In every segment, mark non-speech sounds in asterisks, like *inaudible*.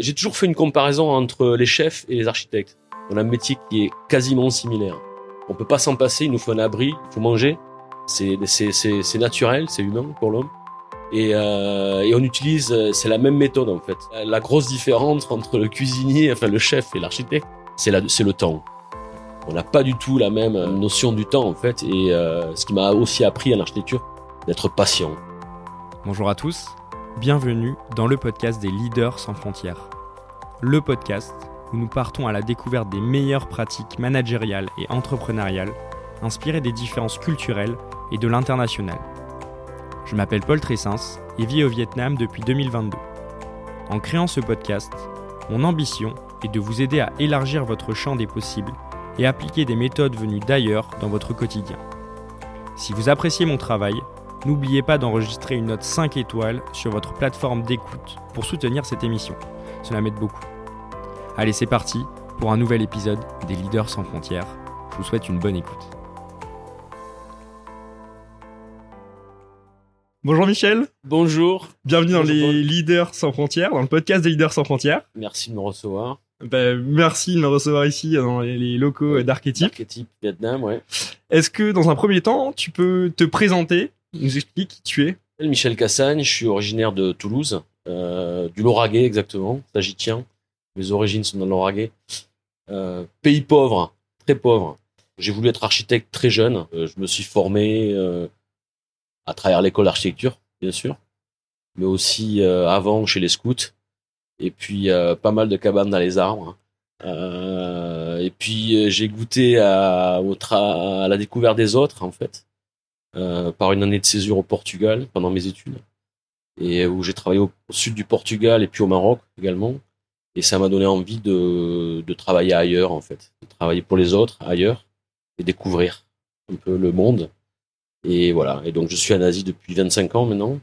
J'ai toujours fait une comparaison entre les chefs et les architectes. On a un métier qui est quasiment similaire. On peut pas s'en passer, il nous faut un abri, il faut manger. C'est naturel, c'est humain pour l'homme. Et, euh, et, on utilise, c'est la même méthode en fait. La grosse différence entre le cuisinier, enfin le chef et l'architecte, c'est le temps. On n'a pas du tout la même notion du temps en fait. Et euh, ce qui m'a aussi appris en architecture, d'être patient. Bonjour à tous, bienvenue dans le podcast des leaders sans frontières. Le podcast où nous partons à la découverte des meilleures pratiques managériales et entrepreneuriales inspirées des différences culturelles et de l'international. Je m'appelle Paul Tressens et vis au Vietnam depuis 2022. En créant ce podcast, mon ambition est de vous aider à élargir votre champ des possibles et appliquer des méthodes venues d'ailleurs dans votre quotidien. Si vous appréciez mon travail, n'oubliez pas d'enregistrer une note 5 étoiles sur votre plateforme d'écoute pour soutenir cette émission. Cela m'aide beaucoup. Allez, c'est parti pour un nouvel épisode des Leaders sans frontières. Je vous souhaite une bonne écoute. Bonjour Michel. Bonjour. Bienvenue dans les Leaders sans frontières, dans le podcast des Leaders sans frontières. Merci de me recevoir. Ben, merci de me recevoir ici dans les locaux d'Archetype. Archetype Vietnam, ouais. Est-ce que dans un premier temps, tu peux te présenter nous explique qui tu es Michel Cassagne, je suis originaire de Toulouse, euh, du Lauragais exactement, sagitien. Mes origines sont dans le Lauragais. Euh, pays pauvre, très pauvre. J'ai voulu être architecte très jeune. Euh, je me suis formé à travers l'école d'architecture, bien sûr, mais aussi avant chez les scouts. Et puis pas mal de cabanes dans les arbres. et puis j'ai goûté à la découverte des autres en fait euh, par une année de césure au Portugal pendant mes études et où j'ai travaillé au, sud du Portugal et puis au Maroc également. Et ça m'a donné envie de, de travailler ailleurs en fait, de travailler pour les autres ailleurs et découvrir un peu le monde. Et voilà. Et donc je suis en Asie depuis 25 ans maintenant.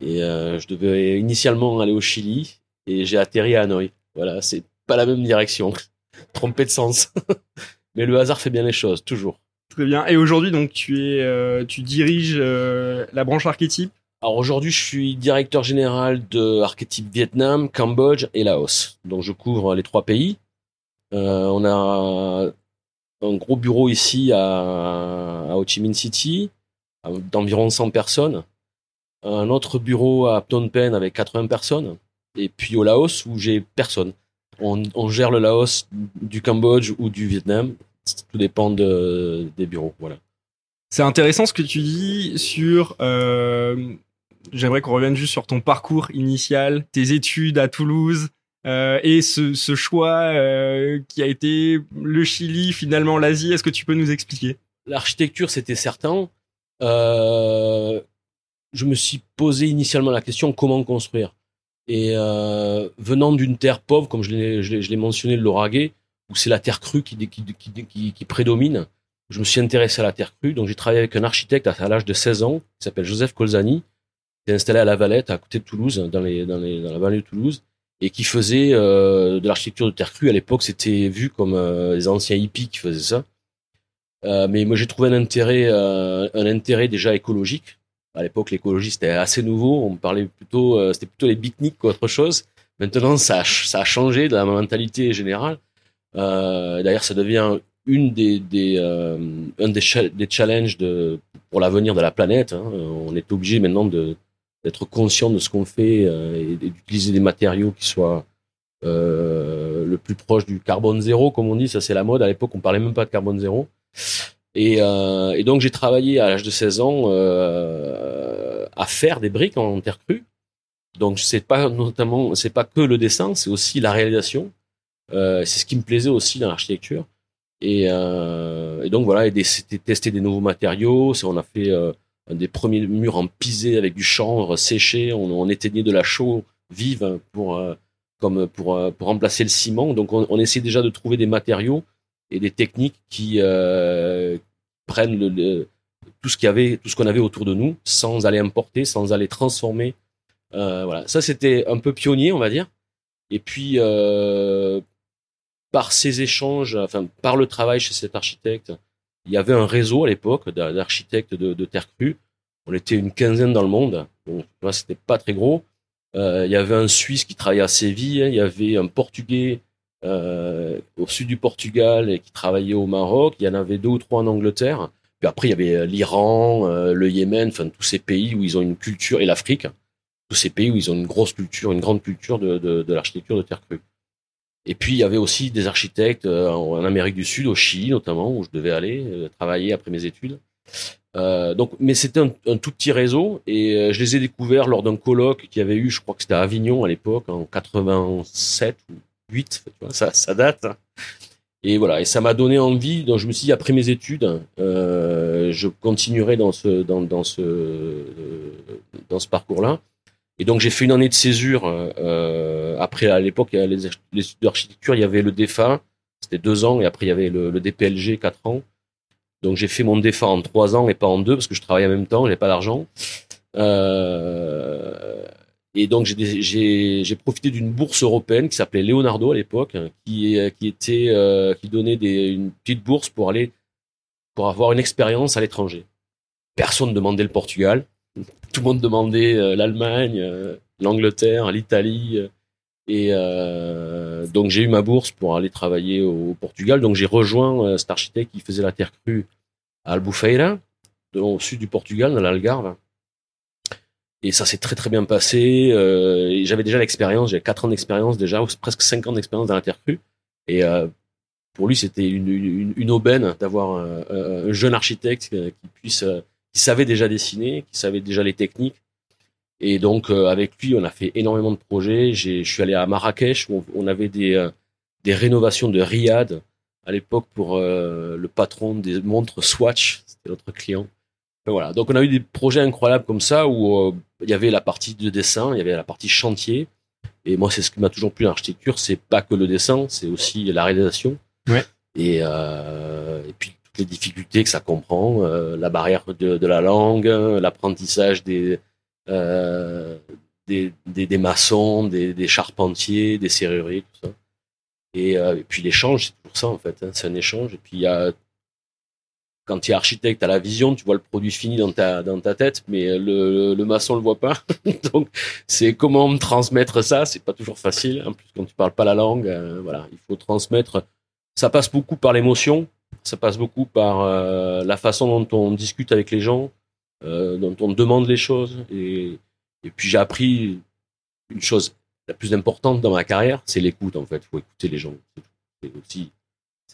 Et euh, je devais initialement aller au Chili et j'ai atterri à Hanoï. Voilà, c'est pas la même direction. *laughs* Trompé de sens. *laughs* Mais le hasard fait bien les choses, toujours. Très bien. Et aujourd'hui, donc, tu es, euh, tu diriges euh, la branche archétype? Alors aujourd'hui, je suis directeur général de Archétype Vietnam, Cambodge et Laos. Donc je couvre les trois pays. Euh, on a un gros bureau ici à, Ho Chi Minh City, d'environ 100 personnes. Un autre bureau à Phnom Penh avec 80 personnes. Et puis au Laos où j'ai personne. On, on gère le Laos du Cambodge ou du Vietnam tout dépend de, des bureaux. Voilà. C'est intéressant ce que tu dis sur. Euh, J'aimerais qu'on revienne juste sur ton parcours initial, tes études à Toulouse. Euh, et ce, ce choix euh, qui a été le Chili, finalement l'Asie, est-ce que tu peux nous expliquer? L'architecture, c'était certain. Je me suis posé initialement la question comment construire? Et venant d'une terre pauvre, comme je l'ai mentionné, le Lauragais, où c'est la terre crue qui, qui, qui, prédomine. Je me suis intéressé à la terre crue, donc j'ai travaillé avec un architecte à l'âge de 16 ans, qui s'appelle Joseph Colzani, qui est installé à La Valette, à côté de Toulouse, dans, les, dans, les, dans la banlieue de Toulouse, et qui faisait euh, de l'architecture de terre crue. À l'époque, c'était vu comme euh, les anciens hippies qui faisaient ça. Euh, mais moi, j'ai trouvé un intérêt, un intérêt déjà écologique. À l'époque, l'écologie c'était assez nouveau. On parlait plutôt, c'était plutôt les pique-niques qu'autre chose. Maintenant, ça a, ça a changé de la mentalité générale. Euh, D'ailleurs, ça devient une des, des euh, un des, challenges de, pour l'avenir de la planète. Hein. On est obligé maintenant de d'être conscient de ce qu'on fait euh, et d'utiliser des matériaux qui soient euh, le plus proche du carbone zéro, comme on dit. Ça, c'est la mode. À l'époque, on parlait même pas de carbone zéro. Et, euh, et donc, j'ai travaillé à l'âge de 16 ans euh, à faire des briques en terre crue. Donc, c'est pas notamment, c'est pas que le dessin, c'est aussi la réalisation. Euh, c'est ce qui me plaisait aussi dans l'architecture. Et, euh, donc voilà, c'était tester des nouveaux matériaux. On a fait euh, des premiers murs en pisé avec du chanvre séché. On, éteignait de la chaux vive pour comme pour pour remplacer le ciment. Donc on, on essaie déjà de trouver des matériaux et des techniques qui prennent tout ce tout qu'on avait autour de nous, sans aller importer, sans aller transformer. voilà, ça c'était un peu pionnier, on va dire. Et puis par ces échanges, enfin par le travail chez cet architecte, il y avait un réseau à l'époque d'architectes de, terre crue. On était une quinzaine dans le monde, donc c'était pas très gros. il y avait un Suisse qui travaillait à Séville, il y avait un Portugais au sud du Portugal et qui travaillait au Maroc, il y en avait deux ou trois en Angleterre. Puis après, il y avait l'Iran, le Yémen, enfin tous ces pays où ils ont une culture, et l'Afrique, tous ces pays où ils ont une grosse culture, une grande culture de, de l'architecture de terre crue. Et puis il y avait aussi des architectes euh, en Amérique du Sud, au Chili notamment, où je devais aller euh, travailler après mes études. Euh, donc, mais c'était un, un, tout petit réseau et euh, je les ai découverts lors d'un colloque qui avait eu, je crois que c'était à Avignon à l'époque, en 87 ou 8, tu vois, ça, ça date. Et voilà, et ça m'a donné envie. Donc je me suis dit après mes études, euh, je continuerai dans ce dans, dans ce dans ce parcours-là. Et donc j'ai fait une année de césure. Euh, après, à l'époque, les, études d'architecture, il y avait le DEFA, c'était deux ans, et après il y avait le, le DPLG, quatre ans. Donc j'ai fait mon DEFA en trois ans et pas en deux parce que je travaillais en même temps, j'avais pas d'argent. Euh, et donc j'ai profité d'une bourse européenne qui s'appelait Leonardo à l'époque, qui, qui était euh, qui donnait des, une petite bourse pour aller pour avoir une expérience à l'étranger. Personne ne demandait le Portugal tout le monde demandait euh, l'Allemagne, euh, l'Angleterre, l'Italie. Euh, et donc j'ai eu ma bourse pour aller travailler au, Portugal. Donc j'ai rejoint cet architecte qui faisait la terre crue à Albufeira, au sud du Portugal, dans l'Algarve. Et ça s'est très très bien passé. J'avais déjà l'expérience, j'avais quatre ans d'expérience déjà, presque cinq ans d'expérience dans la terre crue. Et pour lui, c'était une, aubaine d'avoir un, jeune architecte qui puisse qui savait déjà dessiner, qui savait déjà les techniques. Et donc euh, avec lui, on a fait énormément de projets. Je suis allé à Marrakech où on avait des, euh, des rénovations de Riyad à l'époque pour euh, le patron des montres Swatch, c'était notre client. voilà. Donc on a eu des projets incroyables comme ça où il y avait la partie de dessin, il y avait la partie chantier. Et moi, c'est ce qui m'a toujours plu dans l'architecture, c'est pas que le dessin, c'est aussi la réalisation. Ouais. Et, et puis les difficultés que ça comprend, euh, la barrière de, la langue, l'apprentissage des, euh, des, des, maçons, des, charpentiers, des serruriers, tout ça. Et, euh, et puis l'échange, c'est toujours ça en fait, hein, c'est un échange. Et puis y a quand tu es architecte, à la vision, tu vois le produit fini dans ta dans ta tête, mais le, le, maçon le voit pas. *laughs* Donc c'est comment transmettre ça, c'est pas toujours facile. En plus quand tu parles pas la langue, voilà, il faut transmettre. Ça passe beaucoup par l'émotion, ça passe beaucoup par euh, la façon dont on discute avec les gens, euh, dont on demande les choses. Et, et puis j'ai appris une chose la plus importante dans ma carrière, c'est l'écoute en fait. Il faut écouter les gens. C'est aussi,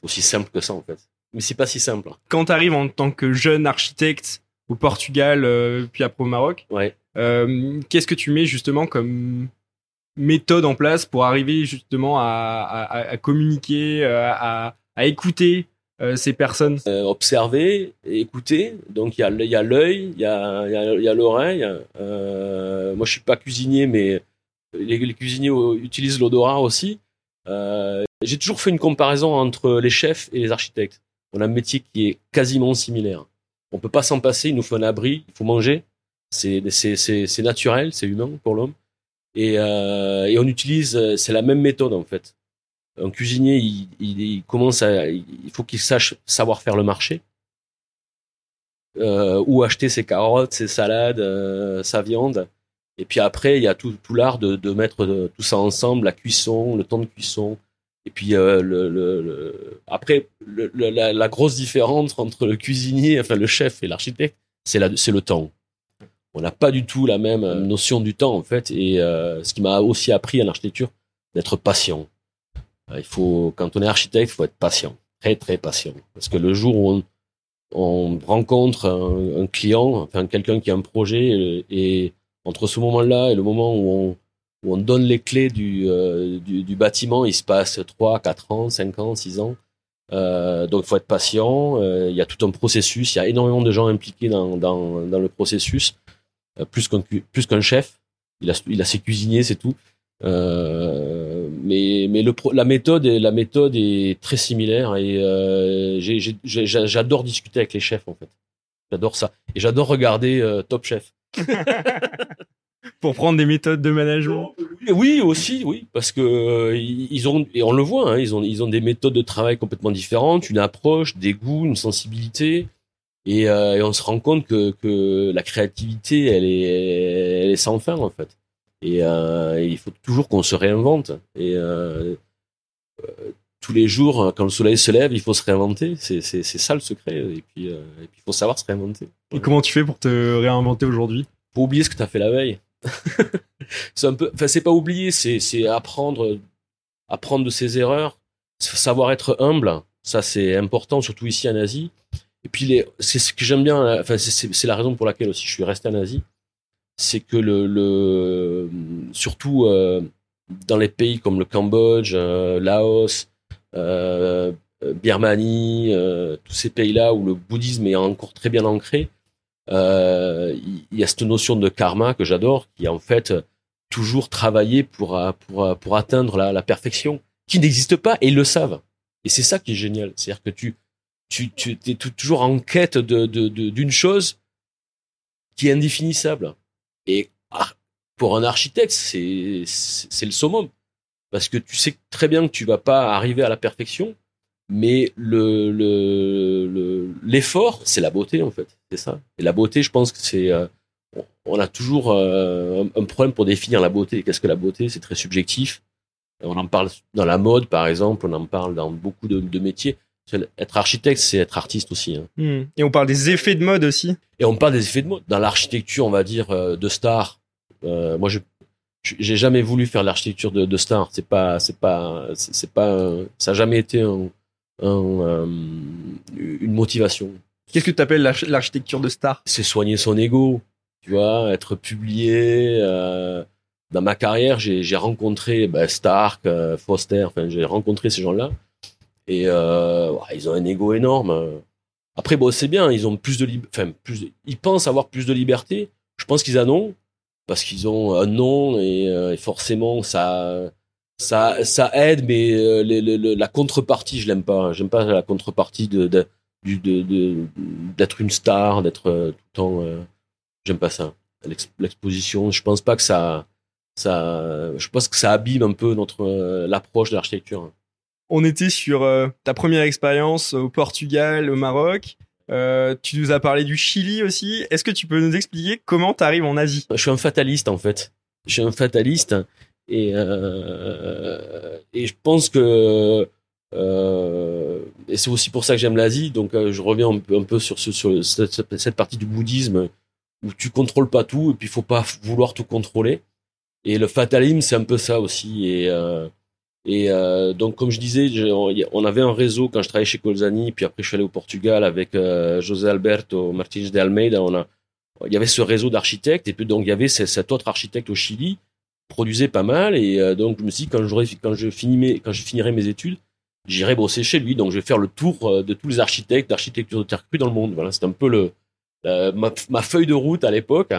aussi simple que ça en fait. Mais c'est pas si simple. Quand tu arrives en tant que jeune architecte au Portugal, euh, puis après au Maroc, ouais. qu'est-ce que tu mets justement comme méthode en place pour arriver justement à, à, à communiquer, à, à écouter euh, ces personnes euh, Observer, écouter. Donc il y a l'œil, il y a l'oreille. Euh, moi je suis pas cuisinier, mais les, cuisiniers utilisent l'odorat aussi. J'ai toujours fait une comparaison entre les chefs et les architectes. On a un métier qui est quasiment similaire. On peut pas s'en passer. Il nous faut un abri, il faut manger. C'est naturel, c'est humain pour l'homme. Et on utilise, c'est la même méthode en fait un cuisinier, il, commence à, il faut qu'il sache savoir faire le marché, euh, où acheter ses carottes, ses salades, euh, sa viande. Et puis après, il y a tout, l'art de, mettre euh, tout ça ensemble, la cuisson, le temps de cuisson. Et puis euh, après, la, la, grosse différence entre le cuisinier, enfin le chef et l'architecte, c'est c'est le temps. On n'a pas du tout la même notion du temps en fait. Et ce qui m'a aussi appris en architecture, d'être patient. Euh, il faut, quand on est architecte, il faut être patient, très très patient, parce que le jour où on, on rencontre un, client, enfin quelqu'un qui a un projet, euh, et entre ce moment-là et le moment où on, donne les clés du, euh, du, bâtiment, il se passe 3, 4 ans, 5 ans, 6 ans. Donc il faut être patient. Il y a tout un processus. Il y a énormément de gens impliqués dans, le processus, plus qu'un chef. Il a ses cuisiniers, c'est tout. Euh, mais mais le la méthode est, la méthode est très similaire et euh, j'adore discuter avec les chefs en fait. J'adore ça et j'adore regarder euh, Top Chef. *laughs* Pour prendre des méthodes de management. Oui aussi oui parce que euh, ils ont et on le voit hein, ils ont ils ont des méthodes de travail complètement différentes, une approche, des goûts, une sensibilité. Et, euh, et on se rend compte que, que la créativité, elle est, elle est sans fin en fait. Et euh, il faut toujours qu'on se réinvente. Et tous les jours, quand le soleil se lève, il faut se réinventer. C'est ça le secret. Et puis, il faut savoir se réinventer. Et comment tu fais pour te réinventer aujourd'hui? Pour oublier ce que tu as fait la veille. *laughs* c'est un peu, enfin, c'est pas oublier, c'est apprendre, apprendre de ses erreurs, savoir être humble. Ça, c'est important, surtout ici en Asie. Et puis, c'est ce que j'aime bien, enfin, c'est la raison pour laquelle aussi je suis resté en Asie. C'est que le, le surtout euh, dans les pays comme le Cambodge, euh, Laos, euh, Birmanie, tous ces pays-là où le bouddhisme est encore très bien ancré, il y a cette notion de karma que j'adore, qui est en fait toujours travailler pour, pour, pour atteindre la, la perfection, qui n'existe pas et ils le savent. Et c'est ça qui est génial. C'est-à-dire que tu, tu, tu es toujours en quête de, d'une chose qui est indéfinissable. Et ah, pour un architecte, c'est, le summum. Parce que tu sais très bien que tu vas pas arriver à la perfection, mais le, le, l'effort, c'est la beauté, en fait. C'est ça. Et la beauté, je pense que c'est, euh, on a toujours euh, un problème pour définir la beauté. Qu'est-ce que la beauté? C'est très subjectif. On en parle dans la mode, par exemple, on en parle dans beaucoup de, métiers. Être architecte, c'est être artiste aussi. Hein. Hmm. Et on parle des effets de mode aussi. Et on parle des effets de mode. Dans l'architecture, on va dire, euh, de star, euh, moi, je j'ai jamais voulu faire l'architecture de, de star. C'est pas, c'est pas, c'est pas, ça a jamais été un, un, une motivation. Qu'est-ce que tu appelles l'architecture de star? C'est soigner son ego, tu vois, être publié, euh, dans ma carrière, j'ai rencontré bah, Stark, euh, Foster, enfin j'ai rencontré ces gens-là et euh, ils ont un ego énorme. Après bon, c'est bien, ils ont plus de enfin plus ils pensent avoir plus de liberté. Je pense qu'ils en ont parce qu'ils ont un nom et, euh, forcément ça ça ça aide mais euh, la contrepartie, je l'aime pas. J'aime pas la contrepartie d'être une star, d'être tout le temps j'aime pas ça. L'exposition, je pense pas que ça ça, je pense que ça abîme un peu notre euh, l'approche de l'architecture. On était sur euh, ta première expérience au Portugal, au Maroc. Euh, tu nous as parlé du Chili aussi. Est-ce que tu peux nous expliquer comment tu arrives en Asie? Je suis un fataliste en fait. Je suis un fataliste et et je pense que et c'est aussi pour ça que j'aime l'Asie. Donc je reviens un peu, sur, ce, sur cette, cette, partie du bouddhisme où tu contrôles pas tout et puis il faut pas vouloir tout contrôler. Et le fatalisme, c'est un peu ça aussi. Et, euh, et euh, donc, comme je disais, on avait un réseau quand je travaillais chez Colzani, puis après je suis allé au Portugal avec euh, José Alberto Martins de Almeida. Il y avait ce réseau d'architectes, et puis donc il y avait cet autre architecte au Chili, produisait pas mal. Et euh, donc je me suis dit quand quand je finirai mes études, j'irai bosser chez lui. Donc je vais faire le tour euh, de tous les architectes d'architecture de terre crue dans le monde. Voilà, c'est un peu le ma, ma, feuille de route à l'époque.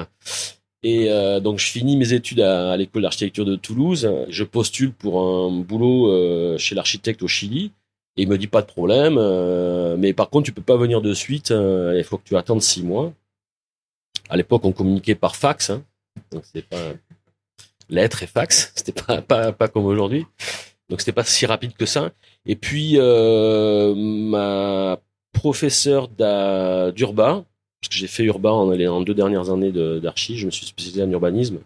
Et euh, donc je finis mes études à, l'école d'architecture de Toulouse. Je postule pour un boulot euh, chez l'architecte au Chili. Et il me dit pas de problème, euh, mais par contre tu peux pas venir de suite. il faut que tu attendes six mois. À l'époque on communiquait par fax, hein, donc c'était pas lettre et fax. *laughs* C'était pas, pas pas comme aujourd'hui. Donc c'était pas si rapide que ça. Et puis ma professeure d'urbain parce que j'ai fait urbain en, en deux dernières années d'archi, je me suis spécialisé en urbanisme,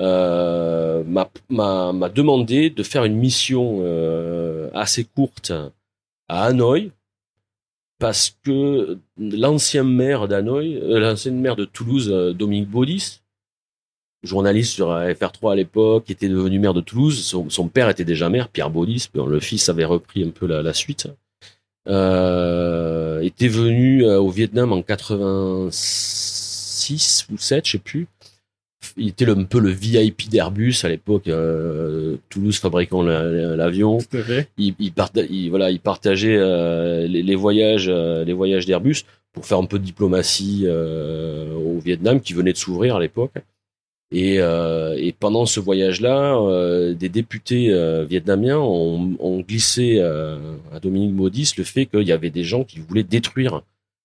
euh, m'a demandé de faire une mission euh, assez courte à Hanoï, parce que l'ancien maire d'Hanoï, euh, l'ancien maire de Toulouse, Dominique Baudis, journaliste sur FR3 à l'époque, était devenu maire de Toulouse, son, père était déjà maire, Pierre Baudis, le fils avait repris un peu la, suite était venu euh, au Vietnam en 86 ou 7, je sais plus. Il était un peu le VIP d'Airbus à l'époque, euh, Toulouse fabriquant l'avion. Il, il, il, voilà, il partageait euh, les, les, voyages, euh, les voyages d'Airbus pour faire un peu de diplomatie au Vietnam qui venait de s'ouvrir à l'époque. Et, euh, et, pendant ce voyage-là, euh, des députés euh, vietnamiens ont, ont glissé à Dominique Maudis le fait qu'il y avait des gens qui voulaient détruire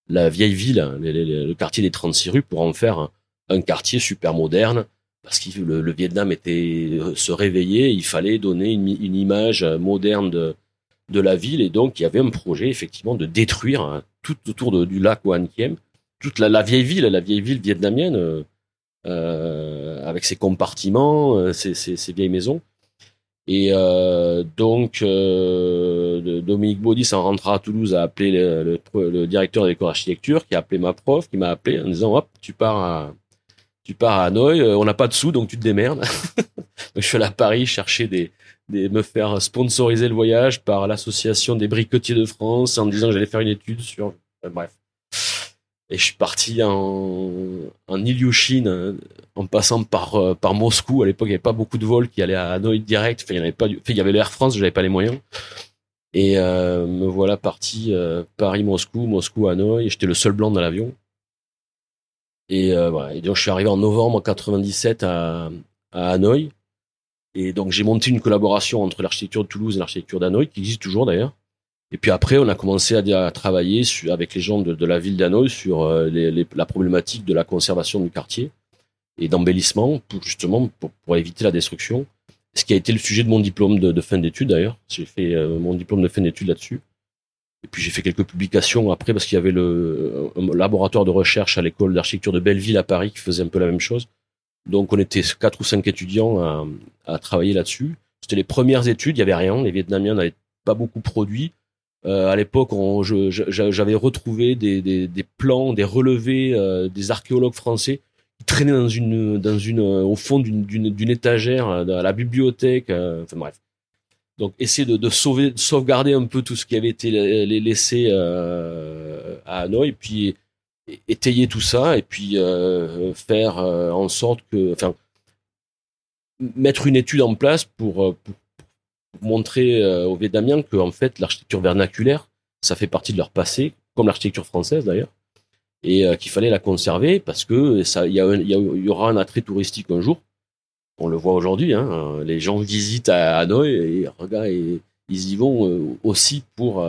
la vieille ville, le quartier des 36 rues, pour en faire un, quartier super moderne, parce que le, Vietnam était se réveillait, il fallait donner une, une, image moderne de, de la ville, et donc il y avait un projet effectivement de détruire tout autour du lac Hoan Kiem, toute la, la, vieille ville, la vieille ville vietnamienne avec ses compartiments, ses, ses, vieilles maisons. Et donc, Dominique Baudis, en rentrant à Toulouse, a appelé le, le, directeur de l'école d'architecture, qui a appelé ma prof, qui m'a appelé en disant, hop, tu pars à, tu pars à Hanoï, on n'a pas de sous, donc tu te démerdes. *laughs* je suis allé à Paris chercher des, des, me faire sponsoriser le voyage par l'association des briquetiers de France en disant que j'allais faire une étude sur, bref. Et je suis parti en, en Ilyushin, hein, en passant par, euh, par Moscou. À l'époque, il n'y avait pas beaucoup de vols qui allaient à Hanoï direct. Il y avait pas, il y avait l'Air France, je n'avais pas les moyens. Et euh, me voilà parti euh, Paris-Moscou, Moscou-Hanoï. J'étais le seul blanc dans l'avion. Et. Et donc, je suis arrivé en novembre 97 à, à Hanoï. Et donc j'ai monté une collaboration entre l'architecture de Toulouse et l'architecture d'Hanoï, qui existe toujours d'ailleurs. Et puis après, on a commencé à, travailler avec les gens de, la ville d'Hanoï sur euh, la problématique de la conservation du quartier et d'embellissement, pour, justement pour, éviter la destruction. Ce qui a été le sujet de mon diplôme de, fin d'études d'ailleurs. J'ai fait euh, mon diplôme de fin d'études là-dessus. Et puis j'ai fait quelques publications après parce qu'il y avait le laboratoire de recherche à l'école d'architecture de Belleville à Paris qui faisait un peu la même chose. Donc on était quatre ou cinq étudiants à, travailler là-dessus. C'était les premières études, il y avait rien. Les Vietnamiens n'avaient pas beaucoup produit. Euh, à l'époque, j'avais retrouvé des, plans, des relevés euh, des archéologues français qui traînaient dans une, dans une, euh, au fond d'une étagère à la bibliothèque. enfin bref. Donc essayer de, de, sauver, de sauvegarder un peu tout ce qui avait été laissé à Hanoï, puis étayer tout ça et puis euh, faire euh, en sorte que, enfin, mettre une étude en place pour, euh, pour, montrer aux Vietnamiens que en fait l'architecture vernaculaire, ça fait partie de leur passé, comme l'architecture française d'ailleurs, et qu'il fallait la conserver parce que ça, il y, aura un attrait touristique un jour. On le voit aujourd'hui, hein, les gens visitent à Hanoï et regarde, ils y vont aussi pour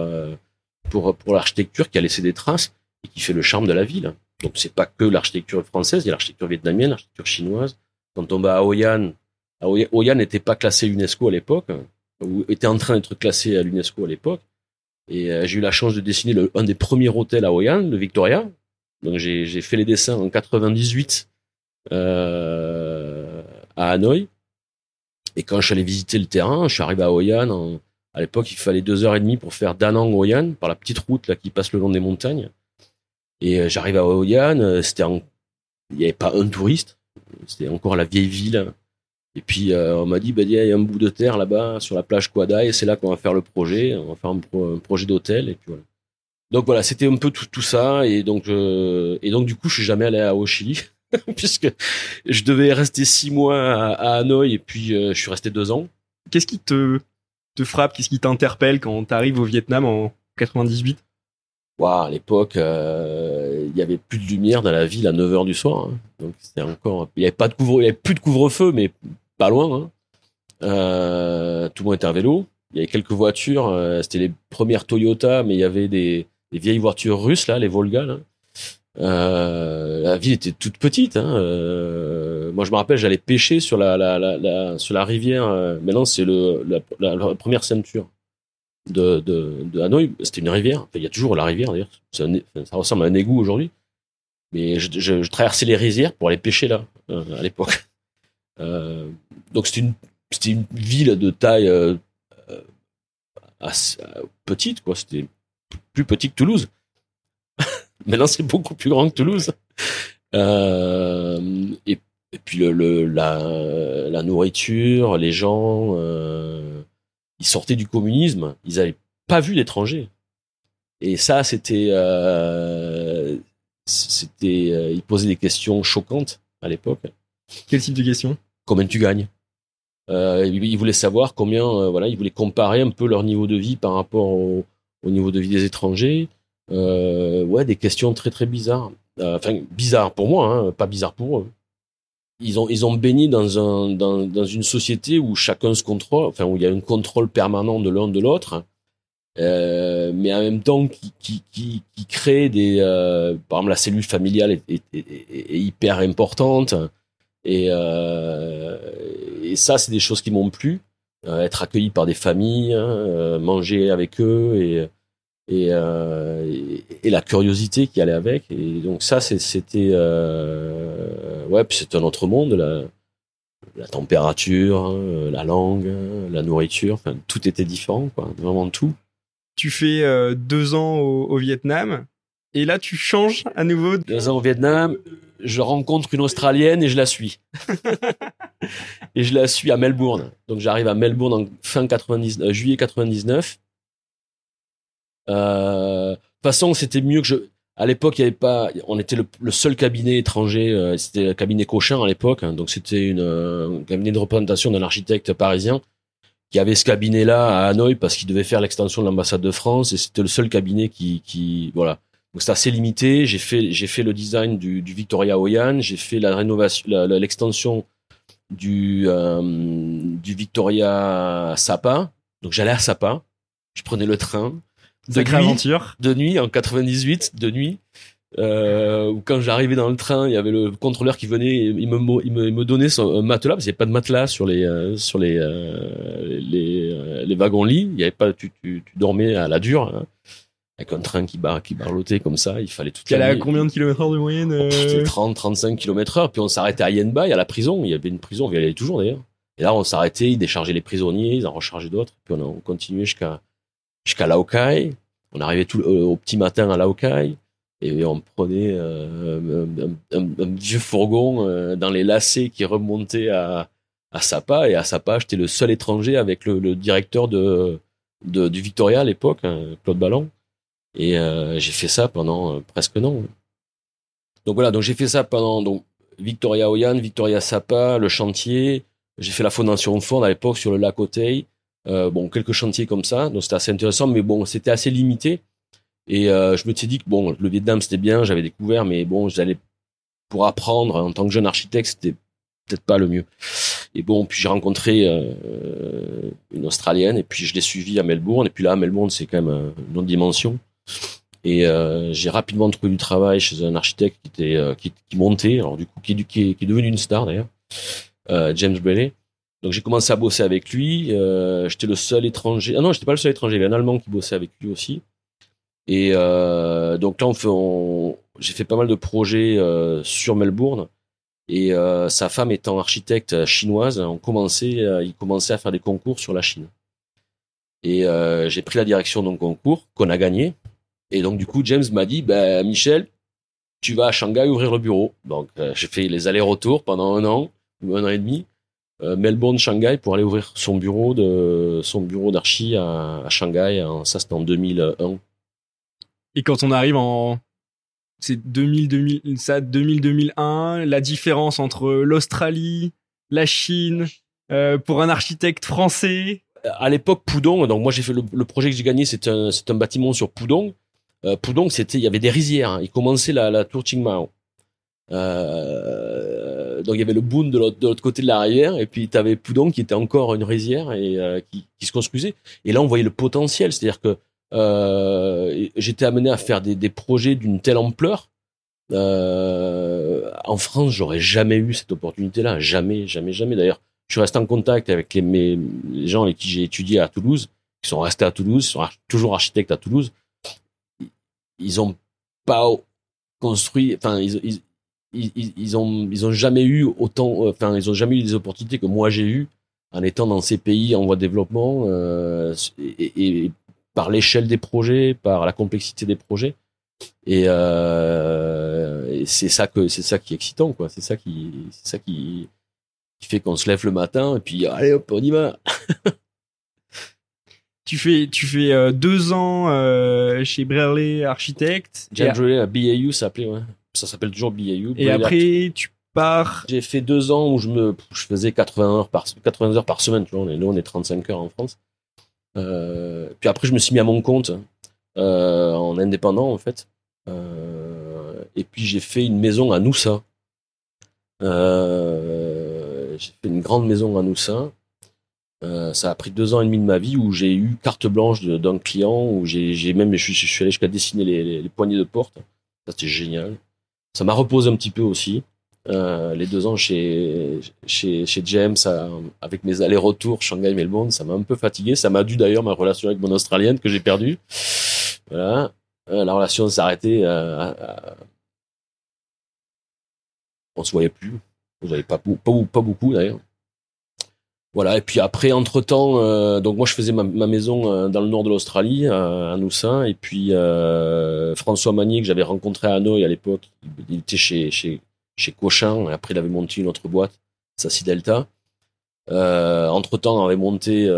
pour pour l'architecture qui a laissé des traces et qui fait le charme de la ville. Donc c'est pas que l'architecture française, il y a l'architecture vietnamienne, l'architecture chinoise. Quand on va à Hoi An, Hoi An n'était pas classé UNESCO à l'époque, ou était en train d'être classé à l'UNESCO à l'époque. Et euh, j'ai eu la chance de dessiner le, un des premiers hôtels à Hoi An, le Victoria. Donc j'ai fait les dessins en 98 euh, à Hanoï. Et quand je suis allé visiter le terrain, je suis arrivé à Hoi An. à l'époque, il fallait deux heures et demie pour faire Danang Hoi An par la petite route là qui passe le long des montagnes. Et euh, j'arrive à Hoi An, euh, c'était il n'y avait pas un touriste, c'était encore la vieille ville. Et puis euh, on m'a dit, bah, il y a un bout de terre là-bas sur la plage Quada et c'est là qu'on va faire le projet, on va faire un, projet d'hôtel et puis voilà. Donc voilà, c'était un peu tout, tout ça et donc et donc du coup je suis jamais allé à, au Chili *laughs* puisque je devais rester six mois à, Hanoï et puis je suis resté deux ans. Qu'est-ce qui te te frappe, qu'est-ce qui t'interpelle quand tu arrives au Vietnam en 98 à l'époque, euh, il y avait plus de lumière dans la ville à 9 h du soir. Hein. Donc c'était encore, il y avait pas de couvre, il y avait plus de couvre-feu, mais pas loin. Hein. Euh, tout le monde était à vélo. Il y avait quelques voitures. Euh, c'était les premières Toyota, mais il y avait des, vieilles voitures russes là, les Volga. Euh, la ville était toute petite. Hein. Moi, je me rappelle, j'allais pêcher sur la, rivière. maintenant, c'est la, première ceinture de, Hanoï, c'était une rivière. il y a toujours la rivière d'ailleurs. Ça, ressemble à un égout aujourd'hui. Mais je, je, traversais les rizières pour aller pêcher là, à l'époque. Euh, donc c'était une, ville de taille euh, assez, petite, quoi. C'était plus petit que Toulouse. *laughs* Maintenant, c'est beaucoup plus grand que Toulouse. et, puis la, nourriture, les gens ils sortaient du communisme, ils n'avaient pas vu d'étrangers. Et ça, c'était, euh, c'était, euh, ils posaient des questions choquantes à l'époque. Quel type de questions? Combien tu gagnes? Euh, Ils voulaient savoir combien, euh, voilà, ils voulaient comparer un peu leur niveau de vie par rapport au, au niveau de vie des étrangers. Euh, ouais, des questions très très bizarres. Euh, enfin, bizarres pour moi, hein, pas bizarres pour eux ils ont ils ont baigné dans un dans, dans une société où chacun se contrôle, enfin où il y a un contrôle permanent de l'un de l'autre, mais en même temps qui qui qui, qui crée des par exemple la cellule familiale est, hyper importante et euh, et ça c'est des choses qui m'ont plu, euh, être accueilli par des familles, hein, euh, manger avec eux et et, et, et, la curiosité qui allait avec et donc ça c'était ouais, puis c'est un autre monde, la, la température, hein, la langue, la nourriture, enfin, tout était différent, quoi, vraiment tout. Tu fais euh, deux ans au, au, Vietnam, et là tu changes à nouveau. Deux ans au Vietnam, je rencontre une Australienne et je la suis. *laughs* et je la suis à Melbourne. Donc j'arrive à Melbourne en fin 99, juillet 99. Euh, de toute façon, c'était mieux que je. À l'époque, il y avait pas. On était le, le seul cabinet étranger. Euh, c'était le cabinet Cochin à l'époque. Hein, donc c'était une euh, un cabinet de représentation d'un architecte parisien qui avait ce cabinet-là à Hanoï parce qu'il devait faire l'extension de l'ambassade de France et c'était le seul cabinet qui, qui voilà. Donc c'est assez limité. J'ai fait j'ai fait le design du, du Victoria Oyan. J'ai fait la rénovation, l'extension du euh, du Victoria Sapa. Donc j'allais à Sapa. Je prenais le train de nuit, aventure. De nuit, en 98, de nuit. Euh, où quand j'arrivais dans le train, il y avait le contrôleur qui venait, il me, il me, il me donnait son matelas parce qu'il n'y avait pas de matelas sur les euh, sur les euh, les, euh, les wagons lits. Il y avait pas, tu, tu, tu dormais à la dure. Hein, avec un train qui bar qui barlotait comme ça, il fallait tout. Il à combien de kilomètres heure de moyenne euh... 30, 35 kilomètres heure. Puis on s'arrêtait à Yenbai, à la prison. Il y avait une prison, on y allait toujours d'ailleurs. Et là, on s'arrêtait, ils déchargeaient les prisonniers, ils en rechargeaient d'autres. Puis on, on continuait jusqu'à jusqu'à Laokai. On arrivait tout euh, au petit matin à Laokai et on prenait euh, un, un, un, vieux fourgon euh, dans les lacets qui remontait à, à Sapa. Et à Sapa, j'étais le seul étranger avec le, le directeur de, de, du Victoria à l'époque, hein, Claude Ballon. Et euh, j'ai fait ça pendant euh, presque un an. Donc voilà, donc j'ai fait ça pendant donc Victoria Oyan, Victoria Sapa, le chantier. J'ai fait la fondation Ford à l'époque sur le lac Otey. Euh, bon, quelques chantiers comme ça, donc c'était assez intéressant, mais bon, c'était assez limité. Et euh, je me suis dit que bon, le Vietnam c'était bien, j'avais découvert, mais bon, j'allais pour apprendre en tant que jeune architecte, c'était peut-être pas le mieux. Et bon, puis j'ai rencontré euh, une Australienne, et puis je l'ai suivie à Melbourne, et puis là, à Melbourne, c'est quand même une autre dimension. Et euh, j'ai rapidement trouvé du travail chez un architecte qui était euh, qui, montait, alors du coup qui est, qui est, devenu une star d'ailleurs, euh, James Bailey. Donc j'ai commencé à bosser avec lui. J'étais le seul étranger. Ah non, j'étais pas le seul étranger. Il y avait un Allemand qui bossait avec lui aussi. Et donc là, j'ai fait pas mal de projets sur Melbourne. Et sa femme étant architecte chinoise, on commençait, il commençait à faire des concours sur la Chine. Et j'ai pris la direction d'un concours qu'on a gagné. Et donc du coup, James m'a dit, bah, Michel, tu vas à Shanghai ouvrir le bureau. Donc j'ai fait les allers-retours pendant un an ou un an et demi. Euh, Melbourne, Shanghai pour aller ouvrir son bureau de son bureau d'archi à, à, Shanghai. En, ça, c'était en 2001. Et quand on arrive en c'est 2000, 2000, ça 2000, 2001, la différence entre l'Australie, la Chine, euh, pour un architecte français? À l'époque, Pudong. Donc moi, j'ai fait le, le, projet que j'ai gagné. C'est un, un bâtiment sur Pudong. Euh, Pudong, c'était, il y avait des rizières. Hein. Il commençait la, tour Qingmao. Euh, donc il y avait le Boon de l'autre, côté de la rivière et puis tu avais Pudong qui était encore une rizière et euh, qui, se construisait. Et là on voyait le potentiel, c'est-à-dire que euh, j'étais amené à faire des, projets d'une telle ampleur. En France, j'aurais jamais eu cette opportunité-là, jamais, jamais, jamais. D'ailleurs, je resté en contact avec les, mes, les gens avec qui j'ai étudié à Toulouse, qui sont restés à Toulouse, qui sont toujours architectes à Toulouse. Ils ont pas construit, enfin ils, ils ils, ont ils ont jamais eu autant enfin ils ont jamais eu des opportunités que moi j'ai eu en étant dans ces pays en voie de développement euh, et, et, par l'échelle des projets par la complexité des projets. Et, euh, et c'est ça que c'est ça qui est excitant quoi. C'est ça qui c'est ça qui qui fait qu'on se lève le matin et puis allez hop on y va *laughs* tu fais tu fais euh, deux ans euh, chez Brerley architecte James Brerley à BAU s'appelait ouais ça s'appelle toujours BAU. Et après, tu pars. J'ai fait deux ans où je me, je faisais 80 heures par, 80 heures par semaine. Tu vois, on est, là, on est 35 heures en France. Euh, puis après, je me suis mis à mon compte, en indépendant, en fait. Et puis, j'ai fait une maison à Noussa. J'ai fait une grande maison à Noussa. Euh, ça a pris deux ans et demi de ma vie où j'ai eu carte blanche d'un client, où j'ai même, je, je suis allé jusqu'à dessiner les, les, poignées de porte. Ça, c'était génial. Ça m'a reposé un petit peu aussi. Euh, les deux ans chez chez chez James avec mes allers-retours Shanghai Melbourne ça m'a un peu fatigué ça m'a dû d'ailleurs ma relation avec mon australienne que j'ai perdue voilà euh, la relation s'est arrêtée euh, On se voyait plus. On voyait pas, pas, pas beaucoup d'ailleurs. Voilà. Et puis après, entre temps, euh, donc moi je faisais ma, maison euh, dans le nord de l'Australie, à, Noussa, et puis euh, François Magnier que j'avais rencontré à Hanoï à l'époque, il était chez chez chez Cochin. Et après, il avait monté une autre boîte, Sassi Delta. entre temps, on avait monté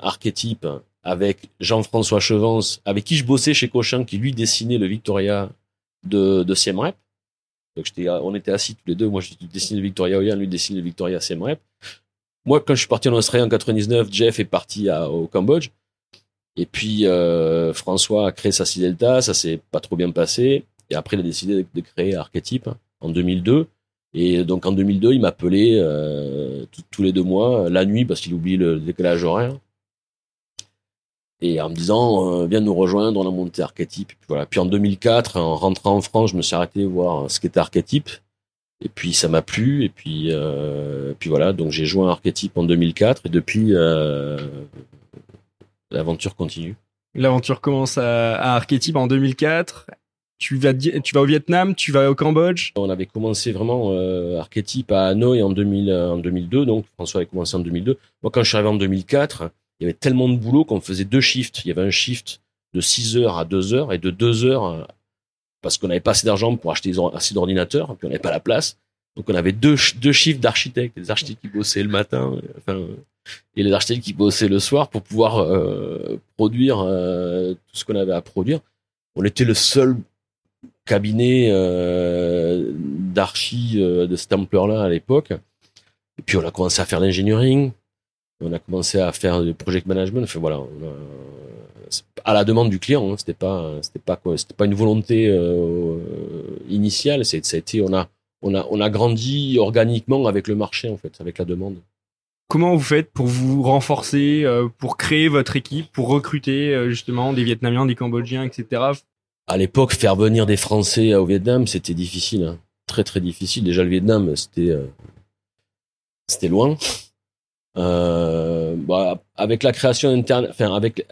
Archetype avec Jean-François Chevance, avec qui je bossais chez Cochin, qui lui dessinait le Victoria de, de Siem Rep. Donc on était assis tous les deux. Moi, je dessinais le Victoria Oyan, lui dessinait le Victoria Rep. Moi, quand je suis parti en Australie en 99, Jeff est parti au Cambodge. Et puis euh, François a créé sa Delta, ça s'est pas trop bien passé. Et après, il a décidé de, créer Archetype en 2002. Et donc en 2002, il m'appelait euh, tous les deux mois, la nuit, parce qu'il oublie le décalage horaire. Et en me disant, euh, viens nous rejoindre, on a monté Archetype. Puis, voilà. puis en 2004, en rentrant en France, je me suis arrêté voir ce qu'était Archetype. Et puis ça m'a plu. Et puis, euh, puis voilà, donc j'ai joué un archétype en 2004 et depuis euh, l'aventure continue. L'aventure commence à, à Archétype en 2004. Tu vas, tu vas au Vietnam, tu vas au Cambodge. On avait commencé vraiment euh, Archétype à Hanoï en, 2000, en 2002, donc François avait commencé en 2002. Moi, quand je suis arrivé en 2004, il y avait tellement de boulot qu'on faisait deux shifts. Il y avait un shift de 6 heures à 2 heures et de 2 heures parce qu'on n'avait pas assez d'argent pour acheter assez d'ordinateurs, puis on n'avait pas la place. Donc on avait deux, deux chiffres d'architectes, des architectes qui bossaient le matin, enfin, et les architectes qui bossaient le soir pour pouvoir euh, produire euh, tout ce qu'on avait à produire. On était le seul cabinet euh, d'archi de cette ampleur-là à l'époque. Et puis on a commencé à faire l'engineering, on a commencé à faire du project management. Enfin voilà, à la demande du client. Hein. C'était pas, c'était pas quoi, c'était pas une volonté euh, initiale. C'est, ça a été, on a, on a, on a grandi organiquement avec le marché en fait, avec la demande. Comment vous faites pour vous renforcer, euh, pour créer votre équipe, pour recruter euh, justement des Vietnamiens, des Cambodgiens, etc. À l'époque, faire venir des Français au Vietnam, c'était difficile, hein. très très difficile. Déjà le Vietnam, c'était, c'était loin. Bah, avec la création interne, enfin avec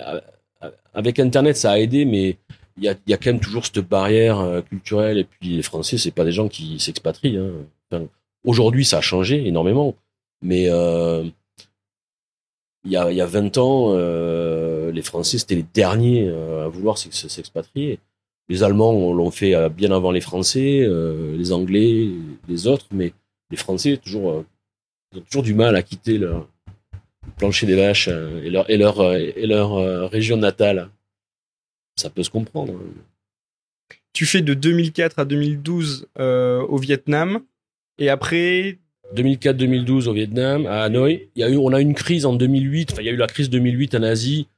avec Internet, ça a aidé, mais il y a, quand même toujours cette barrière euh, culturelle. Et puis les Français, c'est pas des gens qui s'expatrient. Hein. Aujourd'hui, ça a changé énormément, mais euh, il y, a, y a 20 ans, euh, les Français, c'était les derniers à vouloir s'expatrier. Les Allemands l'ont fait bien avant les Français, les Anglais, les autres, mais les Français toujours, ils ont toujours du mal à quitter leur, plancher des vaches euh, et leur, et leur, euh, et leur euh, région natale. Ça peut se comprendre. Tu fais de 2004 à 2012 au Vietnam et après 2004-2012 au Vietnam, à Hanoï. Il y a eu, on a eu une crise en 2008. Enfin, il y a eu la crise 2008 en Asie.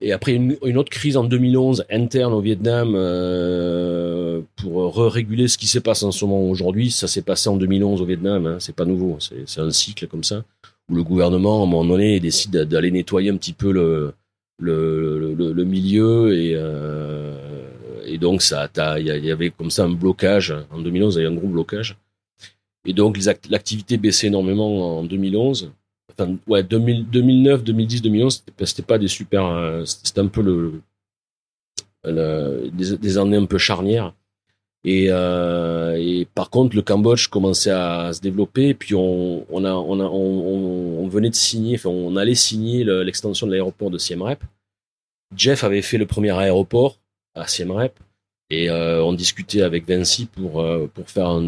Et après, une, une autre crise en 2011 interne au Vietnam euh, pour réguler ce qui se passe en ce moment aujourd'hui. Ça s'est passé en 2011 au Vietnam. Hein. C'est pas nouveau. C'est un cycle comme ça où le gouvernement, à un moment donné, décide d'aller nettoyer un petit peu le, milieu et, euh, et donc il y, avait comme ça un blocage. En 2011, il y a eu un gros blocage. Et donc l'activité baissait énormément en 2011. Enfin, ouais, 2009, 2010, 2011, c'était pas des super, euh, c'était un peu le, des, années un peu charnières. Et, euh, et, par contre, le Cambodge commençait à se développer. Puis on, on, a, on, a, on, venait de signer, enfin, on allait signer l'extension de l'aéroport de Siem Reap. Jeff avait fait le premier aéroport à Siem Reap. Et euh, on discutait avec Vinci pour, euh, pour faire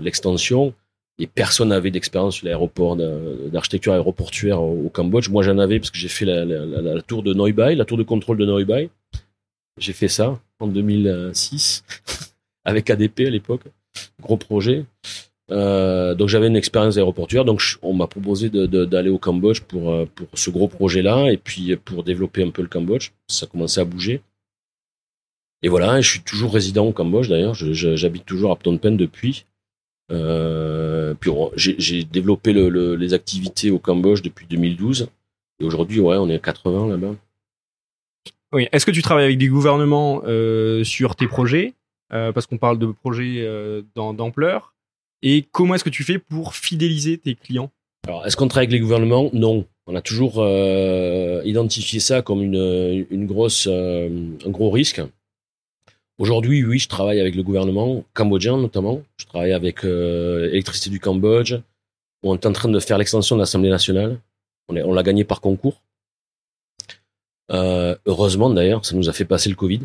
l'extension. Et personne n'avait d'expérience sur l'aéroport, d'architecture aéroportuaire au, Cambodge. Moi, j'en avais parce que j'ai fait la, la, tour de Noi la tour de contrôle de Noi. J'ai fait ça en 2006. Avec ADP à l'époque, gros projet. Euh, donc j'avais une expérience aéroportuaire, donc on m'a proposé d'aller au Cambodge pour euh, pour ce gros projet-là et puis pour développer un peu le Cambodge. Ça commençait à bouger. Et voilà, je suis toujours résident au Cambodge d'ailleurs. J'habite toujours à Phnom Penh depuis. Euh, puis j'ai développé le, les activités au Cambodge depuis 2012 et aujourd'hui ouais on est à 80 là-bas. Oui. Est-ce que tu travailles avec des gouvernements sur tes projets? Parce qu'on parle de projets euh, d'ampleur. Et comment est-ce que tu fais pour fidéliser tes clients? Alors, est-ce qu'on travaille avec les gouvernements? Non. On a toujours euh, identifié ça comme une, grosse, un gros risque. Aujourd'hui, oui, je travaille avec le gouvernement cambodgien notamment. Je travaille avec euh, l'électricité du Cambodge. On est en train de faire l'extension de l'Assemblée nationale. On, on l'a gagné par concours. Euh, heureusement d'ailleurs, ça nous a fait passer le Covid.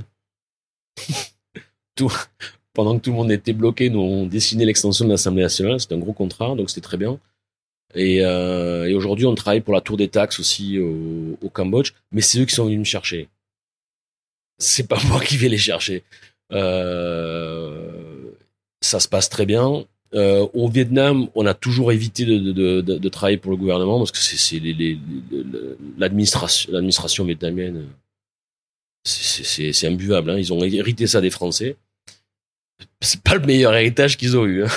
*laughs* pendant que tout le monde était bloqué, nous on dessinait l'extension de l'Assemblée nationale. C'était un gros contrat, donc c'était très bien. Et, euh, aujourd'hui, on travaille pour la tour des taxes aussi au, Cambodge, mais c'est eux qui sont venus me chercher. C'est pas *laughs* moi qui vais les chercher. Euh, ça se passe très bien. Euh, au Vietnam, on a toujours évité de, travailler pour le gouvernement parce que c'est l'administration, l'administration vietnamienne, c'est imbuvable. Hein. Ils ont hérité ça des Français. C'est pas le meilleur héritage qu'ils ont eu. Hein.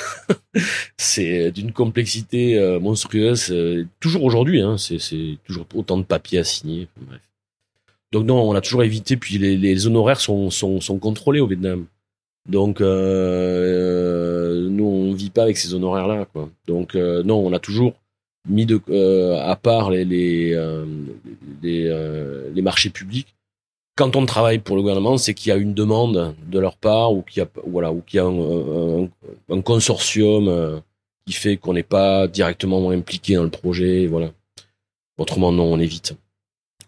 *laughs* c'est d'une complexité euh, monstrueuse. Euh, toujours aujourd'hui, hein, c'est toujours autant de papiers à signer. Bref. Donc non, on a toujours évité. Puis les, honoraires sont, sont, contrôlés au Vietnam. Donc euh, nous on vit pas avec ces honoraires là quoi. Donc euh, non, on a toujours mis euh, à part les les euh, euh, les, marchés publics. Quand on travaille pour le gouvernement, c'est qu'il y a une demande de leur part ou qu'il y a voilà ou qu'il y a un, un, un consortium qui fait qu'on n'est pas directement impliqué dans le projet. Voilà. Autrement non, on évite.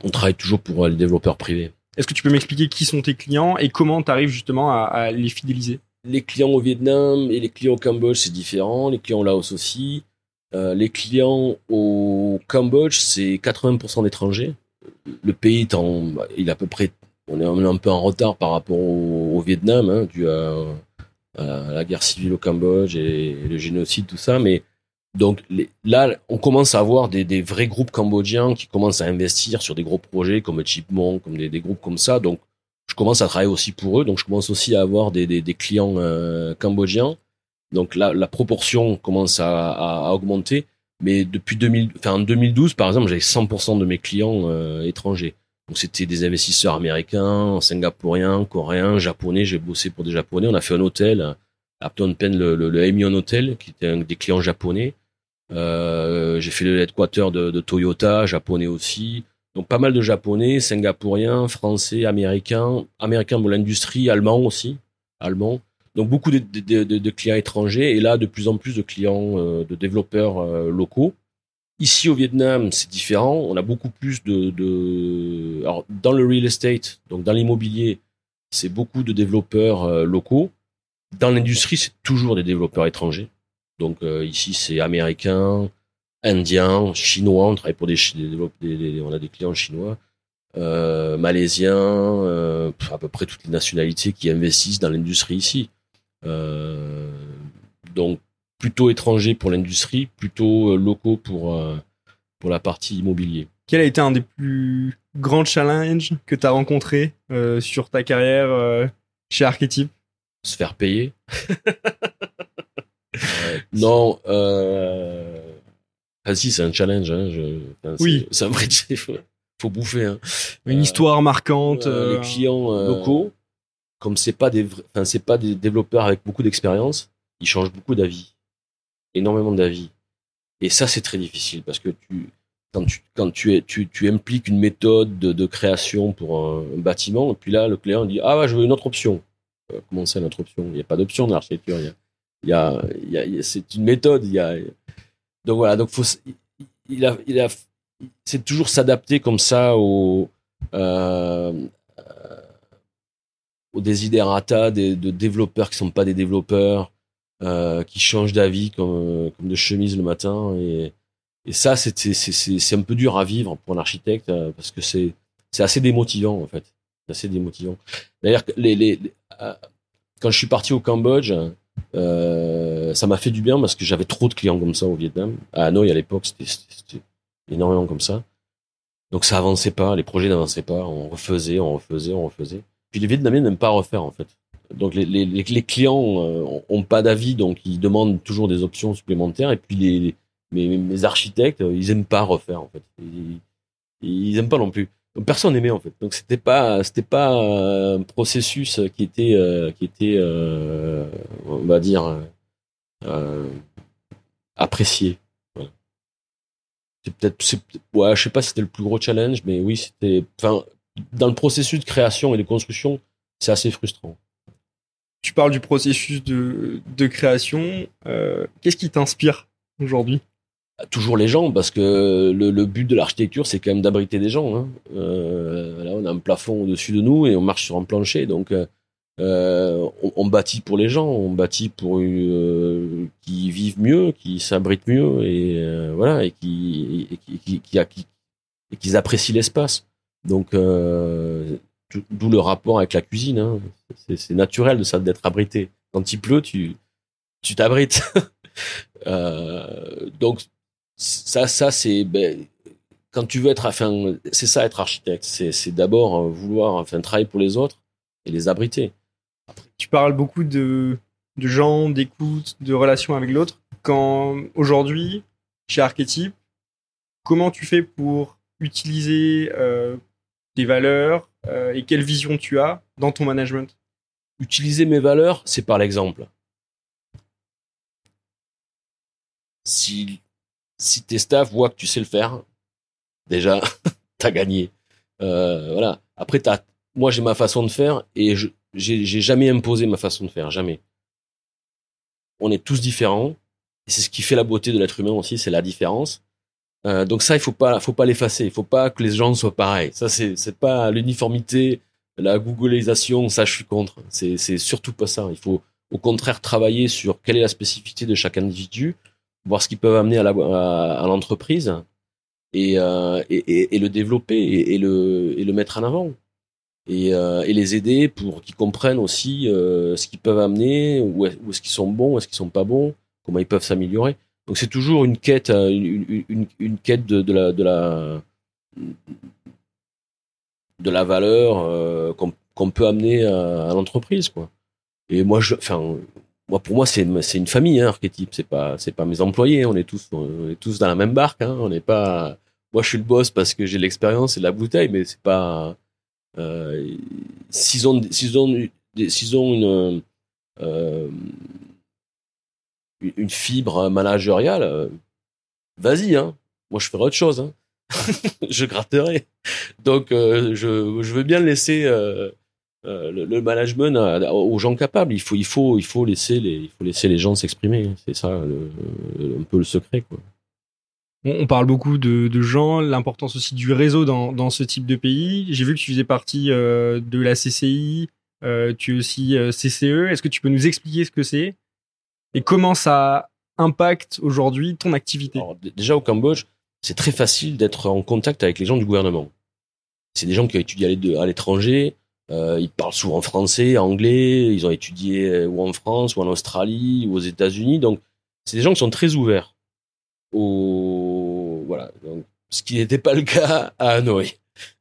On travaille toujours pour les développeurs privés. Est-ce que tu peux m'expliquer qui sont tes clients et comment tu arrives justement à, à, les fidéliser? Les clients au Vietnam et les clients au Cambodge, c'est différent. Les clients au Laos aussi. Euh, les clients au Cambodge, c'est 80% d'étrangers. Le pays est en, il est à peu près, on est un peu en retard par rapport au, Vietnam, hein, dû à, la guerre civile au Cambodge et, le génocide, tout ça. Mais donc là, on commence à avoir des, vrais groupes cambodgiens qui commencent à investir sur des gros projets comme Chipmunk, comme des, groupes comme ça. Donc je commence à travailler aussi pour eux. Donc je commence aussi à avoir des, clients euh, cambodgiens. Donc là, la proportion commence à, augmenter. Mais depuis 2000, enfin en 2012 par exemple, j'avais 100% de mes clients euh, étrangers. Donc c'était des investisseurs américains, singapouriens, coréens, japonais. J'ai bossé pour des japonais. On a fait un hôtel à Phnom le, le, le Hotel, qui était un des clients japonais. Euh, j'ai fait le headquarter de, de, Toyota, japonais aussi. Donc pas mal de japonais, singapouriens, français, américains, américains pour l'industrie, allemands aussi, allemands. Donc beaucoup de, de, de, clients étrangers et là de plus en plus de clients, euh, de développeurs euh, locaux. Ici au Vietnam, c'est différent. On a beaucoup plus de, de... Alors, dans le real estate, donc dans l'immobilier, c'est beaucoup de développeurs euh, locaux. Dans l'industrie, c'est toujours des développeurs étrangers. Donc euh, ici, c'est américain, indien, chinois. On travaille pour des, des, des on a des clients chinois, euh, malaisiens, euh, à peu près toutes les nationalités qui investissent dans l'industrie ici. Euh, donc plutôt étrangers pour l'industrie, plutôt euh, locaux pour euh, pour la partie immobilier. Quel a été un des plus grands challenges que tu as rencontré sur ta carrière chez Archetype Se faire payer. *laughs* non, ah si, c'est un challenge. Hein, je... enfin, oui. C'est un vrai faut, faut bouffer. Hein. Une histoire marquante. Les clients locaux, comme c'est pas des, enfin c'est pas des développeurs avec beaucoup d'expérience, ils changent beaucoup d'avis, énormément d'avis. Et ça, c'est très difficile parce que tu, quand tu, quand tu, es, tu, tu impliques une méthode de, création pour un, bâtiment, et puis là, le client dit ah ouais, je veux une autre option. Euh, comment c'est une autre option? Il n'y a pas d'option dans l'architecture. Il y a il y a, c'est une méthode. Il y a, donc voilà, donc il a, il a, c'est toujours s'adapter comme ça au, euh, des, de développeurs qui sont pas des développeurs, euh, qui changent d'avis comme, comme de chemise le matin et, ça c'est un peu dur à vivre pour un architecte euh, parce que c'est assez démotivant en fait, c'est assez démotivant. D'ailleurs euh, quand je suis parti au Cambodge, euh, ça m'a fait du bien parce que j'avais trop de clients comme ça au Vietnam. À Hanoï, à l'époque, c'était énormément comme ça. Donc ça avançait pas, les projets n'avançaient pas, on refaisait, on refaisait, on refaisait. Puis les Vietnamiens n'aiment pas refaire en fait. Donc les, clients euh, ont pas d'avis, donc ils demandent toujours des options supplémentaires. Et puis les, mes, architectes, ils aiment pas refaire en fait. Ils, ils aiment pas non plus. Personne n'aimait en fait. Donc c'était pas c'était pas un processus qui était euh, qui était euh, on va dire euh, apprécié. C'est peut-être ouais, je sais pas si c'était le plus gros challenge mais oui, c'était enfin dans le processus de création et de construction, c'est assez frustrant. tu parles du processus de, de création. Euh, Qu'est-ce qui t'inspire aujourd'hui? Toujours les gens, parce que le, le but de l'architecture, c'est quand même d'abriter des gens. Hein. Euh, là, on a un plafond au-dessus de nous et on marche sur un plancher. Donc, euh, on, on, bâtit pour les gens, on bâtit pour euh, qui vivent mieux, qui s'abritent mieux et euh, voilà et qui et qui, qui, qui, qui et qu'ils apprécient l'espace. Donc, euh, d'où le rapport avec la cuisine. Hein. C'est naturel de ça d'être abrité. Quand il pleut, tu tu t'abrites. *laughs* euh, donc ça, ça c'est ben, quand tu veux être, c'est ça être architecte. C'est d'abord euh, vouloir enfin travailler pour les autres et les abriter. Tu parles beaucoup de de gens, d'écoute, de relations avec l'autre. Quand aujourd'hui, chez Archetype, comment tu fais pour utiliser tes valeurs euh, et quelle vision tu as dans ton management? Utiliser mes valeurs, c'est par l'exemple. Si, tes staff voient que tu sais le faire, déjà, *laughs* t'as gagné. Euh, voilà. Après, t'as, moi, j'ai ma façon de faire et je, j'ai, j'ai jamais imposé ma façon de faire, jamais. On est tous différents et c'est ce qui fait la beauté de l'être humain aussi, c'est la différence. Euh, donc ça, il faut pas, faut pas l'effacer. Il faut pas que les gens soient pareils. Ça, c'est, c'est pas l'uniformité, la googlisation. Ça, je suis contre. C'est, c'est surtout pas ça. Il faut, au contraire, travailler sur quelle est la spécificité de chaque individu, voir ce qu'ils peuvent amener à, la, à, l'entreprise et, euh, et, et, le développer et, le, et le mettre en avant. Et, euh, et les aider pour qu'ils comprennent aussi euh, ce qu'ils peuvent amener, où est-ce qu'ils sont bons, où est-ce qu'ils sont pas bons, comment ils peuvent s'améliorer. Donc c'est toujours une quête, euh, une, quête de, la de la de la valeur euh, qu'on peut amener à, l'entreprise, quoi. Et moi, enfin, moi pour moi c'est c'est une famille, hein, archétype. C'est pas c'est pas mes employés. On est tous on est tous dans la même barque. Hein. On n'est pas. Moi, je suis le boss parce que j'ai l'expérience et la bouteille, mais c'est pas. Euh, s'ils ont s'ils ont s'ils ont une une fibre managériale, euh, vas-y, hein. Moi, je ferai autre chose. Hein. *laughs* *laughs* je gratterai. Donc, euh, je, je veux bien laisser euh, euh, le, le, management aux gens capables. Il faut, il faut, il faut laisser les, il faut laisser les gens s'exprimer. C'est ça, le, un peu le secret, quoi. On parle beaucoup de, de gens, l'importance aussi du réseau dans, dans ce type de pays. J'ai vu que tu faisais partie de la CCI, tu es aussi CCE. Est-ce que tu peux nous expliquer ce que c'est? Et comment ça impacte aujourd'hui ton activité? Déjà au Cambodge, c'est très facile d'être en contact avec les gens du gouvernement. C'est des gens qui ont étudié à l'étranger, euh, ils parlent souvent français, anglais, ils ont étudié euh, ou en France, ou en Australie, ou aux États-Unis. Donc, c'est des gens qui sont très ouverts. Ce qui n'était pas le cas à Hanoï.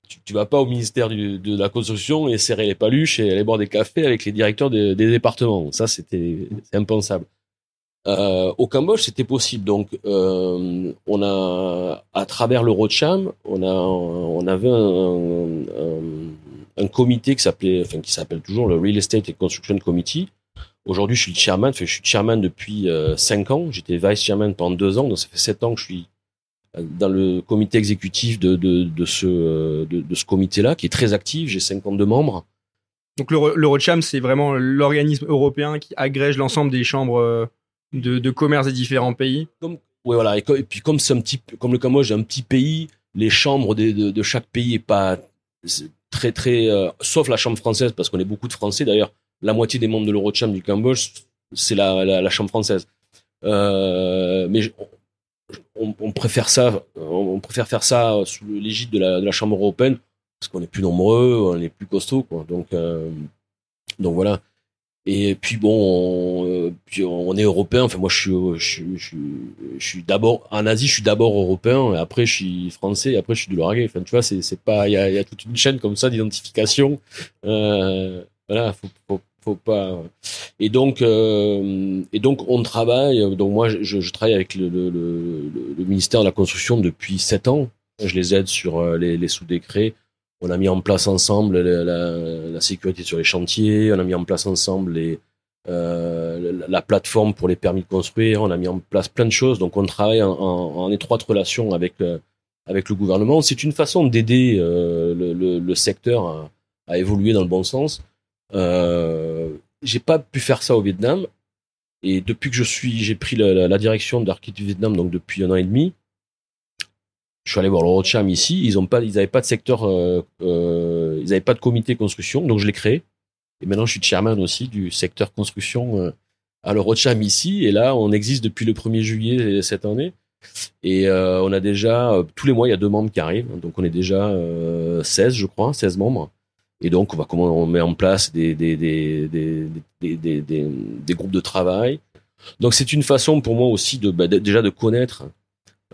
Tu, tu vas pas au ministère de la construction et serrer les paluches et aller boire des cafés avec les directeurs des départements. Ça, c'était impensable. Euh, au Cambodge, c'était possible. Donc, euh, on a, à travers l'Eurocham, on a, on avait un, un, comité qui s'appelait, enfin qui s'appelle toujours le Real Estate and Construction Committee. Aujourd'hui, je suis le chairman. Enfin, je suis chairman depuis euh, cinq ans. J'étais vice chairman pendant deux ans, donc ça fait sept ans que je suis euh, dans le comité exécutif de, de, de ce, de, de ce comité-là, qui est très actif. J'ai 52 membres. Donc l'Eurocham, c'est vraiment l'organisme européen qui agrège l'ensemble des chambres euh, de, commerce des différents pays. Comme, ouais, voilà. Et, puis comme c'est un petit, comme le Cambodge est un petit pays, les chambres de, chaque pays est pas très très, euh, sauf la chambre française parce qu'on est beaucoup de Français. D'ailleurs, la moitié des membres de l'Eurocham du Cambodge, c'est la, la, chambre française. Euh, mais on, on, préfère ça, on préfère faire ça sous l'égide de la, de la chambre européenne parce qu'on est plus nombreux, on est plus costaud, quoi. Donc, euh, donc voilà. Et puis bon, on, euh, puis on est européen. Enfin moi, je suis, je, je je suis d'abord en Asie, je suis d'abord européen, et après je suis français, après je suis du Lauragais. Enfin tu vois, c'est c'est pas, il y a, y a toute une chaîne comme ça d'identification. Euh, voilà, faut, faut, faut pas. Et donc, euh, et donc on travaille. Donc moi, je, je travaille avec le, le, le, le, ministère de la construction depuis sept ans. Je les aide sur euh, les, les sous-décrets on a mis en place ensemble la, la, la, sécurité sur les chantiers, on a mis en place ensemble euh, la, la, plateforme pour les permis de construire, on a mis en place plein de choses. Donc on travaille en, étroite relation avec, avec le gouvernement. C'est une façon d'aider euh, le, secteur à, évoluer dans le bon sens. Euh, j'ai pas pu faire ça au Vietnam. Et depuis que je suis, j'ai pris la, la, direction d'Architecture du Vietnam, donc depuis un an et demi, je suis allé voir le Rothschild ici. Ils ont pas, ils pas de secteur, euh, euh, ils avaient pas de comité construction, donc je l'ai créé. Et maintenant, je suis chairman aussi du secteur construction euh, à le Rothschild ici. Et là, on existe depuis le 1er juillet cette année. Et euh, on a déjà, tous les mois, il y a deux membres qui arrivent. Donc, on est déjà 16, je crois, 16 membres. Et donc, on va comment on met en place des des, des, des, des, groupes de travail. Donc, c'est une façon pour moi aussi de bah, déjà de connaître euh,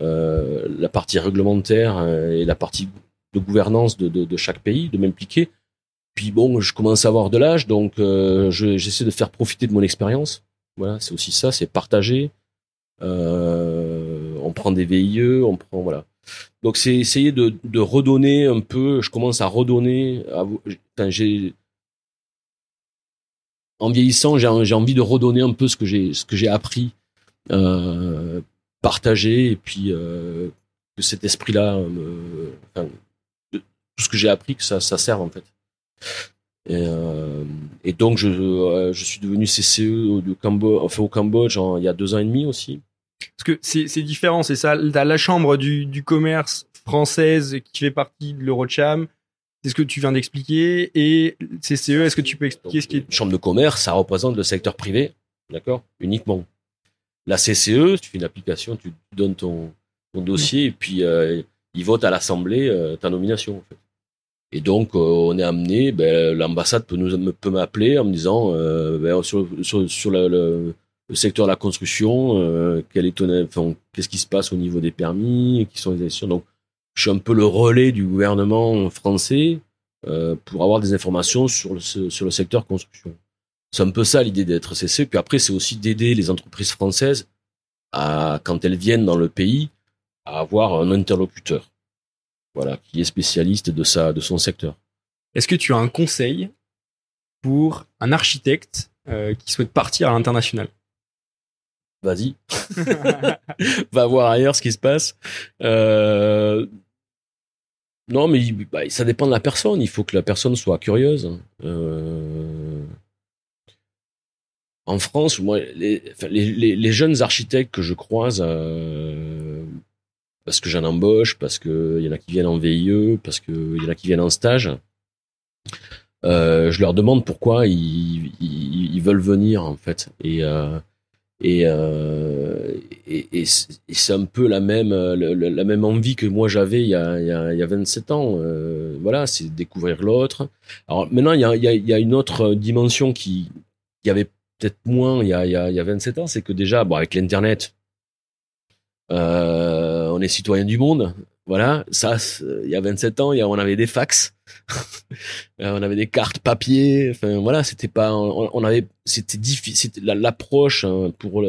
la partie réglementaire euh, et la partie de gouvernance de, de, chaque pays, de m'impliquer. Puis bon, je commence à avoir de l'âge, donc euh, j'essaie de faire profiter de mon expérience. Voilà, c'est aussi ça, c'est partager. Euh, on prend des VIE, on prend voilà. Donc c'est essayer de, redonner un peu. Je commence à redonner. À, en vieillissant, j'ai envie de redonner un peu ce que j'ai ce que j'ai appris, euh, partager et puis euh, que cet esprit-là, enfin, tout ce que j'ai appris, que ça, ça serve en fait. Et, euh, et donc je, euh, je suis devenu CCE au Cambodge, enfin, au Cambodge en, il y a deux ans et demi aussi. Parce que c'est différent, c'est ça. T'as la chambre du, du commerce française qui fait partie de l'Eurocham. C'est ce que tu viens d'expliquer. Et CCE, est-ce que tu peux expliquer ce qui est Chambre de commerce, ça représente le secteur privé, d'accord, uniquement. La CCE, tu fais une application, tu donnes ton, dossier et puis euh, ils votent à l'Assemblée euh, ta nomination. Et donc, euh, on est amené, ben, l'ambassade peut m'appeler en me disant, euh, ben, sur, le, secteur de la construction, qu'est-ce qui se passe au niveau des permis, qui sont les élections. Donc, je suis un peu le relais du gouvernement français pour avoir des informations sur le, sur le secteur construction. C'est un peu ça l'idée d'être CC. Puis après, c'est aussi d'aider les entreprises françaises à, quand elles viennent dans le pays, à avoir un interlocuteur, voilà, qui est spécialiste de sa, de son secteur. Est-ce que tu as un conseil pour un architecte euh, qui souhaite partir à l'international? Vas-y, *laughs* *laughs* va voir ailleurs ce qui se passe. Euh... Non, mais bah, ça dépend de la personne. Il faut que la personne soit curieuse. Euh en France, moi, les, jeunes architectes que je croise, euh, parce que j'en embauche, parce qu'il y en a qui viennent en VIE, parce qu'il y en a qui viennent en stage, euh, je leur demande pourquoi ils, veulent venir en fait. Et euh, c'est un peu la même envie que moi j'avais il y a il y a, il y a 27 ans. Voilà, c'est découvrir l'autre. Alors maintenant il y a, une autre dimension qui qui avait peut-être moins il y a, il y a, il y a 27 ans, c'est que déjà, avec l'Internet, euh, on est citoyen du monde. Voilà, ça, il y a 27 ans, on avait des fax, *laughs* euh, on avait des cartes papier. Enfin, voilà, c'était pas, on, avait, c'était difficile. L'approche hein, pour,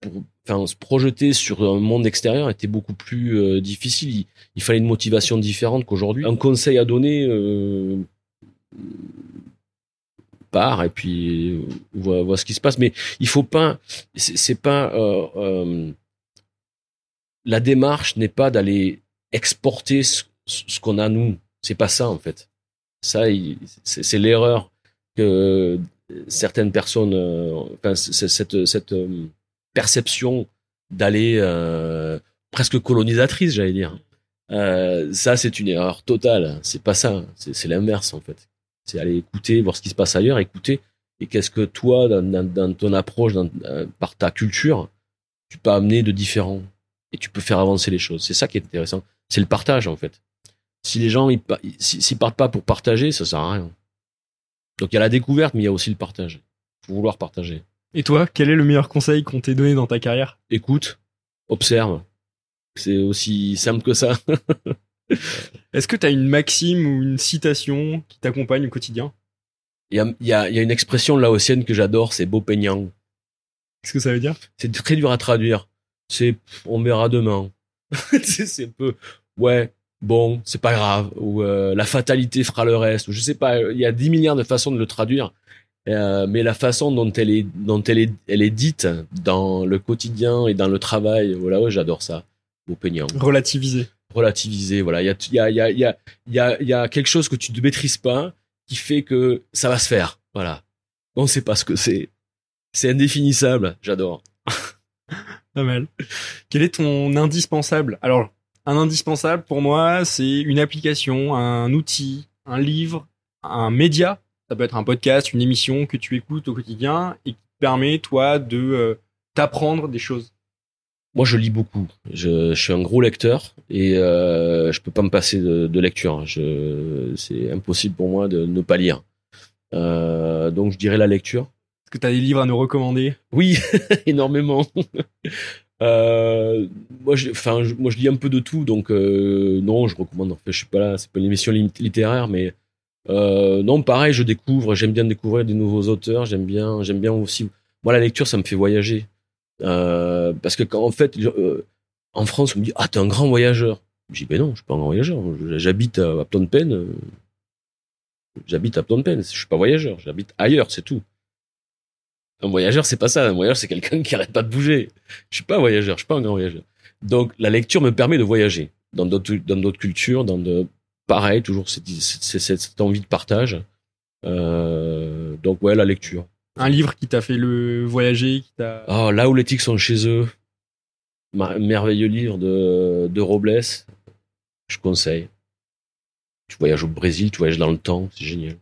pour, enfin, se projeter sur un monde extérieur était beaucoup plus euh, difficile. Il, fallait une motivation différente qu'aujourd'hui. Un conseil à donner. Euh, part et puis voit, voit, ce qui se passe. Mais il faut pas, c'est pas euh, euh, la démarche n'est pas d'aller exporter ce, qu'on a nous. C'est pas ça en fait. Ça, c'est l'erreur que certaines personnes, euh, enfin, cette, cette perception d'aller presque colonisatrice, j'allais dire. Ça, c'est une erreur totale. C'est pas ça. C'est l'inverse en fait. C'est aller écouter, voir ce qui se passe ailleurs, écouter. Et qu'est-ce que toi, dans, ton approche, dans, euh, par ta culture, tu peux amener de différent et tu peux faire avancer les choses. C'est ça qui est intéressant. C'est le partage en fait. Si les gens ils, s'ils partent pas pour partager, ça sert à rien. Donc il y a la découverte, mais il y a aussi le partage. Faut vouloir partager. Et toi, quel est le meilleur conseil qu'on t'ait donné dans ta carrière? Écoute, observe. C'est aussi simple que ça. *laughs* *laughs* Est-ce que tu as une maxime ou une citation qui t'accompagne au quotidien? Il y a, y, a, y a, une expression laotienne que j'adore, c'est beau peignant. Qu'est-ce que ça veut dire? C'est très dur à traduire. C'est on verra demain. *laughs* c'est un peu ouais, bon, c'est pas grave ou euh, la fatalité fera le reste ou je sais pas, il y a 10 milliards de façons de le traduire. Euh, mais la façon dont elle est dont elle est elle est dite dans le quotidien et dans le travail, voilà, ouais, j'adore ça. Beau peignant. Relativiser relativiser. Voilà, il y a, y a, y a, y a, y y a quelque chose que tu ne maîtrises pas qui fait que ça va se faire. Voilà. On sait pas ce que c'est. C'est indéfinissable. J'adore. *laughs* Pas mal. Quel est ton indispensable? Alors, un indispensable pour moi, c'est une application, un outil, un livre, un média. Ça peut être un podcast, une émission que tu écoutes au quotidien et qui permet, toi, de euh, t'apprendre des choses. Moi, je lis beaucoup. Je, je suis un gros lecteur et euh, je peux pas me passer de, de lecture. Je, c'est impossible pour moi de ne pas lire. Euh, donc, je dirais la lecture. Est-ce que tu as des livres à nous recommander? Oui, *laughs* énormément. *laughs* euh, moi, je, enfin, je, moi, je lis un peu de tout, donc euh, non, je recommande. En fait, je suis pas là, c'est pas une émission littéraire, mais non, pareil, je découvre. J'aime bien découvrir des nouveaux auteurs. J'aime bien, j'aime bien aussi. Moi, la lecture, ça me fait voyager, Euh, parce que quand en fait, euh, en France, on me dit ah t'es un grand voyageur. Je dis ben non, je suis pas un grand voyageur. J'habite à, à Phnom Penh. euh, J'habite à Phnom Penh. Je suis pas voyageur. J'habite ailleurs, c'est tout. Un voyageur, c'est pas ça. Un voyageur, c'est quelqu'un qui arrête pas de bouger. Je suis pas un voyageur. Je suis pas un grand voyageur. Donc, la lecture me permet de voyager dans d'autres, dans d'autres cultures, dans pareil, toujours cette, cette, envie de partage. Donc, ouais, la lecture. Un livre qui t'a fait le voyager, qui t'a... Oh, là où les tics sont chez eux. Ma- merveilleux livre de, de Robles. Je conseille. Tu voyages au Brésil, tu voyages dans le temps, c'est génial.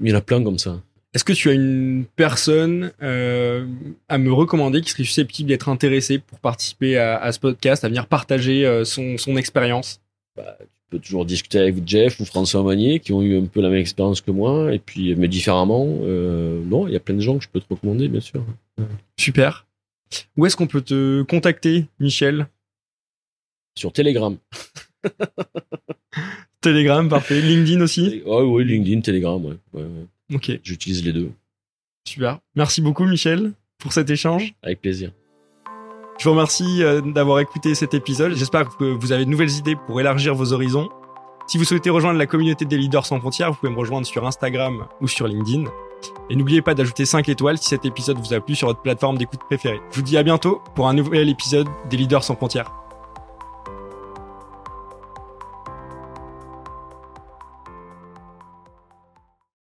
Il y en a plein comme ça. Est-ce que tu as une personne euh, à me recommander qui serait susceptible d'être intéressée pour participer à, à ce podcast, à venir partager euh, son, son expérience? Tu peux toujours discuter avec Jeff ou François Magnier qui ont eu un peu la même expérience que moi, et puis, mais différemment. Euh, non, il y a plein de gens que je peux te recommander, bien sûr. Super. Où est-ce qu'on peut te contacter, Michel? Sur Telegram. *laughs* Telegram, parfait. LinkedIn aussi? Oh, oui, LinkedIn, Telegram, ouais. ouais, ouais. Ok, J'utilise les deux. super. Merci beaucoup, Michel, pour cet échange. Avec plaisir. Je vous remercie euh, d'avoir écouté cet épisode. J'espère que vous avez de nouvelles idées pour élargir vos horizons. Si vous souhaitez rejoindre la communauté des leaders sans frontières, vous pouvez me rejoindre sur Instagram ou sur LinkedIn. Et n'oubliez pas d'ajouter 5 étoiles si cet épisode vous a plu sur votre plateforme d'écoute préférée. Je vous dis à bientôt pour un nouvel épisode des leaders sans frontières.